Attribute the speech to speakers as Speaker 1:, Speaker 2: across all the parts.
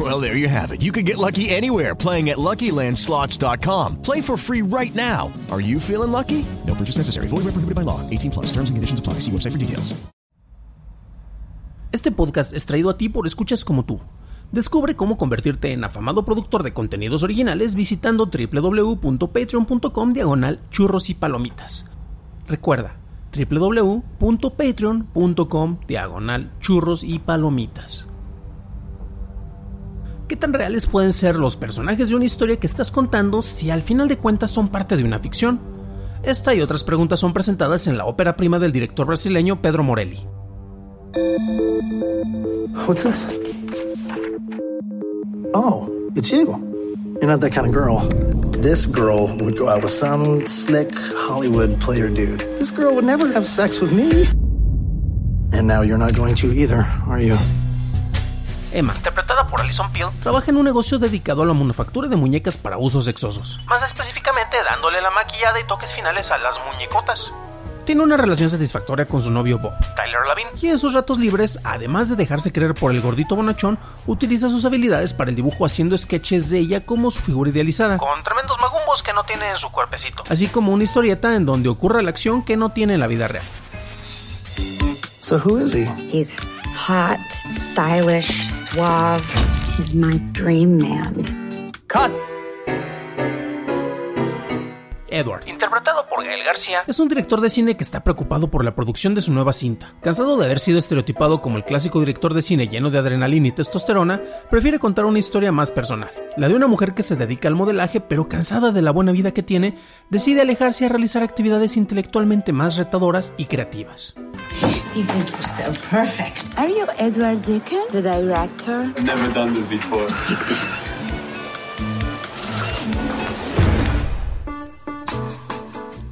Speaker 1: Well, there you have it. You can get lucky anywhere playing at LuckyLandSlots.com. Play for free right now. Are you feeling lucky? No purchase necessary. Void where prohibited by law. 18 plus. Terms and conditions apply. See website for details.
Speaker 2: Este podcast es traído a ti por escuchas como tú. Descubre cómo convertirte en afamado productor de contenidos originales visitando www.patreon.com diagonal churros y palomitas. Recuerda, www.patreon.com diagonal churros y palomitas. ¿Qué tan reales pueden ser los personajes de una historia que estás contando si al final de cuentas son parte de una ficción? Esta y otras preguntas son presentadas en la ópera prima del director brasileño Pedro Morelli.
Speaker 3: What's this? Oh, it's you. You're not that kind of girl. This girl would go out with some slick Hollywood player dude. This girl would never have sex with me. And now you're not going to either, are you?
Speaker 2: Emma, interpretada por Alison Peel, trabaja en un negocio dedicado a la manufactura de muñecas para usos sexosos. Más específicamente dándole la maquillada y toques finales a las muñecotas. Tiene una relación satisfactoria con su novio Bob, Tyler Lavin, y en sus ratos libres, además de dejarse creer por el gordito bonachón, utiliza sus habilidades para el dibujo haciendo sketches de ella como su figura idealizada, con tremendos magumbos que no tiene en su cuerpecito, así como una historieta en donde ocurre la acción que no tiene en la vida real.
Speaker 3: So who is he?
Speaker 4: He's hot, stylish, suave. He's my dream man.
Speaker 3: Cut!
Speaker 2: Edward, interpretado por Gael García, es un director de cine que está preocupado por la producción de su nueva cinta. Cansado de haber sido estereotipado como el clásico director de cine lleno de adrenalina y testosterona, prefiere contar una historia más personal. La de una mujer que se dedica al modelaje, pero cansada de la buena vida que tiene, decide alejarse a realizar actividades intelectualmente más retadoras y creativas.
Speaker 4: You think you're so perfect. Are you Edward Deacon, the director?
Speaker 5: Never done this before.
Speaker 4: Take this.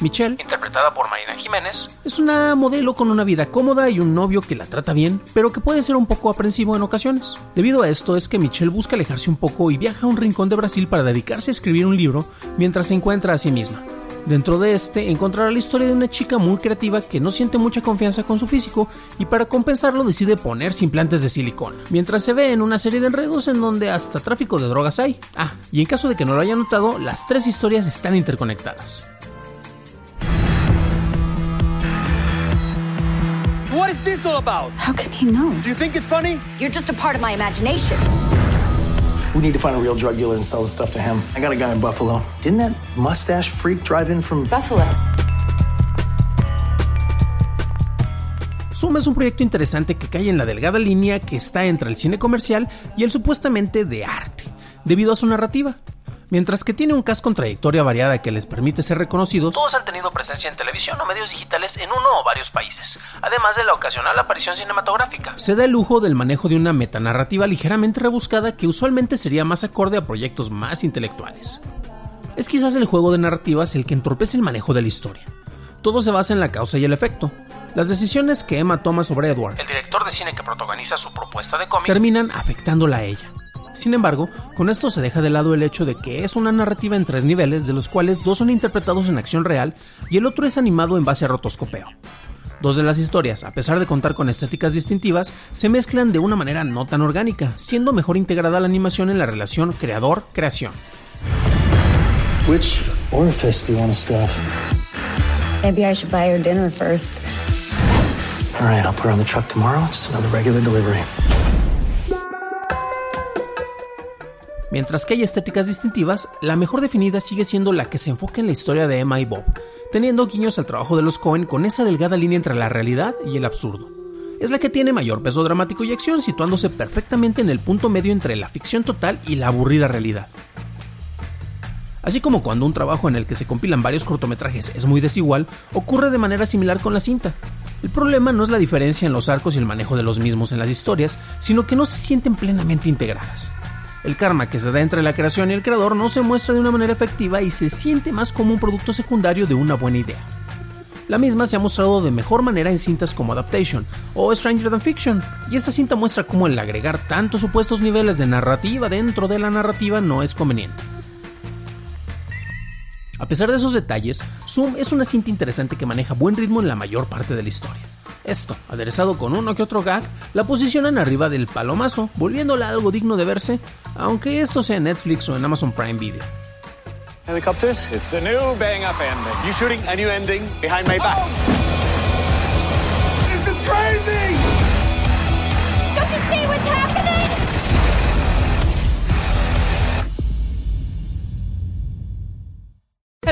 Speaker 2: Michelle, interpretada por Marina Jiménez, es una modelo con una vida cómoda y un novio que la trata bien, pero que puede ser un poco aprensivo en ocasiones. Debido a esto es que Michelle busca alejarse un poco y viaja a un rincón de Brasil para dedicarse a escribir un libro mientras se encuentra a sí misma. Dentro de este encontrará la historia de una chica muy creativa que no siente mucha confianza con su físico y para compensarlo decide ponerse implantes de silicona, mientras se ve en una serie de enredos en donde hasta tráfico de drogas hay. Ah, y en caso de que no lo haya notado, las tres historias están interconectadas.
Speaker 5: What is this all about?
Speaker 4: How can he know?
Speaker 5: Do you think it's funny?
Speaker 4: You're just a part of my imagination.
Speaker 3: We need to find a real drug dealer and sell the stuff to him. I got a guy in Buffalo. Didn't that mustache freak drive in from
Speaker 4: Buffalo.
Speaker 2: Suma es un proyecto interesante que cae en la delgada línea que está entre el cine comercial y el supuestamente de arte, debido a su narrativa. Mientras que tiene un cast con trayectoria variada que les permite ser reconocidos, todos han tenido presencia en televisión o medios digitales en uno o varios países, además de la ocasional aparición cinematográfica. Se da el lujo del manejo de una metanarrativa ligeramente rebuscada que usualmente sería más acorde a proyectos más intelectuales. Es quizás el juego de narrativas el que entorpece el manejo de la historia. Todo se basa en la causa y el efecto. Las decisiones que Emma toma sobre Edward, el director de cine que protagoniza su propuesta de cómic, terminan afectándola a ella. Sin embargo, con esto se deja de lado el hecho de que es una narrativa en tres niveles, de los cuales dos son interpretados en acción real y el otro es animado en base a rotoscopeo. Dos de las historias, a pesar de contar con estéticas distintivas, se mezclan de una manera no tan orgánica, siendo mejor integrada la animación en la relación creador-creación.
Speaker 3: Which orifice do you want to stuff?
Speaker 4: Maybe I should buy her dinner first.
Speaker 3: All right, I'll put her on the truck tomorrow. Just another regular delivery.
Speaker 2: Mientras que hay estéticas distintivas, la mejor definida sigue siendo la que se enfoca en la historia de Emma y Bob, teniendo guiños al trabajo de los Cohen con esa delgada línea entre la realidad y el absurdo. Es la que tiene mayor peso dramático y acción, situándose perfectamente en el punto medio entre la ficción total y la aburrida realidad. Así como cuando un trabajo en el que se compilan varios cortometrajes es muy desigual, ocurre de manera similar con la cinta. El problema no es la diferencia en los arcos y el manejo de los mismos en las historias, sino que no se sienten plenamente integradas. El karma que se da entre la creación y el creador no se muestra de una manera efectiva y se siente más como un producto secundario de una buena idea. La misma se ha mostrado de mejor manera en cintas como Adaptation o Stranger Than Fiction, y esta cinta muestra cómo el agregar tantos supuestos niveles de narrativa dentro de la narrativa no es conveniente. A pesar de esos detalles, Zoom es una cinta interesante que maneja buen ritmo en la mayor parte de la historia. Esto, aderezado con uno que otro gag, la posicionan arriba del palomazo, volviéndola algo digno de verse, aunque esto sea en Netflix o en Amazon Prime Video.
Speaker 5: Helicopters? It's a new bang up ending. You shooting a new ending behind my back. This is crazy!
Speaker 6: Don't you see what's happening?